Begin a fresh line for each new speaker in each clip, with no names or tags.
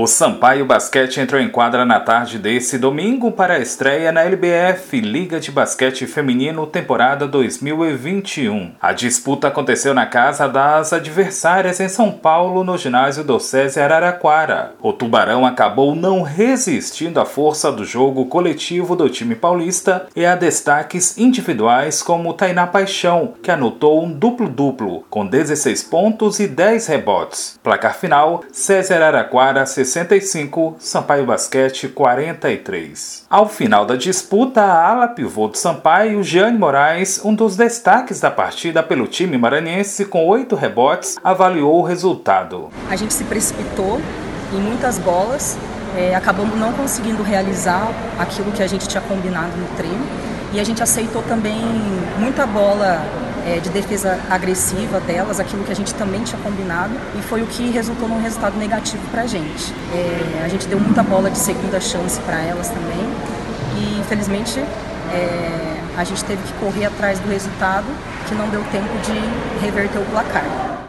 O Sampaio Basquete entrou em quadra na tarde desse domingo para a estreia na LBF Liga de Basquete Feminino temporada 2021. A disputa aconteceu na casa das adversárias em São Paulo, no ginásio do SESI Araraquara. O Tubarão acabou não resistindo à força do jogo coletivo do time paulista e a destaques individuais como Tainá Paixão, que anotou um duplo-duplo, com 16 pontos e 10 rebotes. Placar final: SESI Araraquara 65, Sampaio Basquete 43. Ao final da disputa, a ala pivô do Sampaio, Jeane Moraes, um dos destaques da partida pelo time maranhense com oito rebotes, avaliou o resultado.
A gente se precipitou em muitas bolas, é, acabamos não conseguindo realizar aquilo que a gente tinha combinado no treino e a gente aceitou também muita bola é, de defesa agressiva delas, aquilo que a gente também tinha combinado, e foi o que resultou num resultado negativo para a gente. É, a gente deu muita bola de segunda chance para elas também, e infelizmente é, a gente teve que correr atrás do resultado, que não deu tempo de reverter o placar.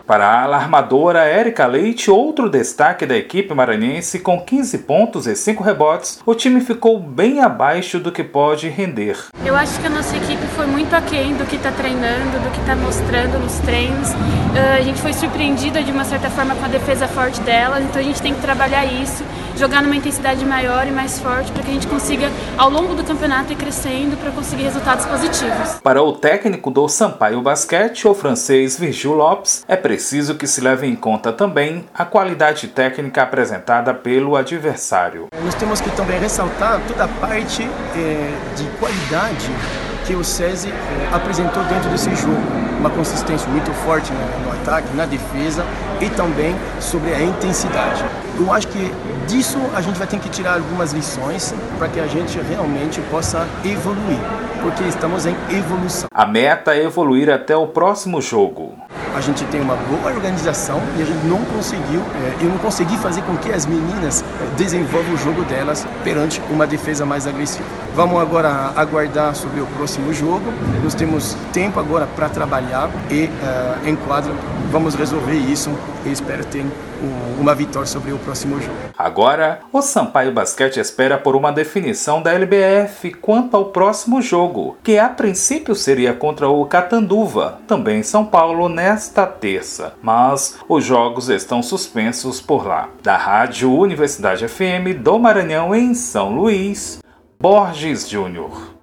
Para a alarmadora Érica Leite, outro destaque da equipe maranhense, com 15 pontos e 5 rebotes, o time ficou bem abaixo do que pode render.
Eu acho que a nossa equipe foi muito aquém do que está treinando, do que está mostrando nos treinos. Uh, a gente foi surpreendida de uma certa forma com a defesa forte delas, então a gente tem que trabalhar isso, jogar numa intensidade maior e mais forte para que a gente consiga, ao longo do campeonato, ir crescendo para conseguir resultados positivos.
Para o técnico do Sampaio Basquete, o francês Virgil Lopes, é preciso que se leve em conta também a qualidade técnica apresentada pelo adversário.
Nós temos que também ressaltar toda a parte é, de qualidade que o SESI é, apresentou dentro desse jogo. Uma consistência muito forte no, no ataque, na defesa e também sobre a intensidade. Eu acho que disso a gente vai ter que tirar algumas lições para que a gente realmente possa evoluir, porque estamos em evolução.
A meta é evoluir até o próximo jogo
a gente tem uma boa organização e a gente não conseguiu, é, eu não consegui fazer com que as meninas é, desenvolvam o jogo delas perante uma defesa mais agressiva. Vamos agora aguardar sobre o próximo jogo. Nós temos tempo agora para trabalhar e uh, em quadro vamos resolver isso e espero ter uma vitória sobre o próximo jogo.
Agora, o Sampaio Basquete espera por uma definição da LBF quanto ao próximo jogo, que a princípio seria contra o Catanduva, também em São Paulo, nesta terça. Mas os jogos estão suspensos por lá. Da Rádio Universidade FM do Maranhão em São Luís, Borges Júnior.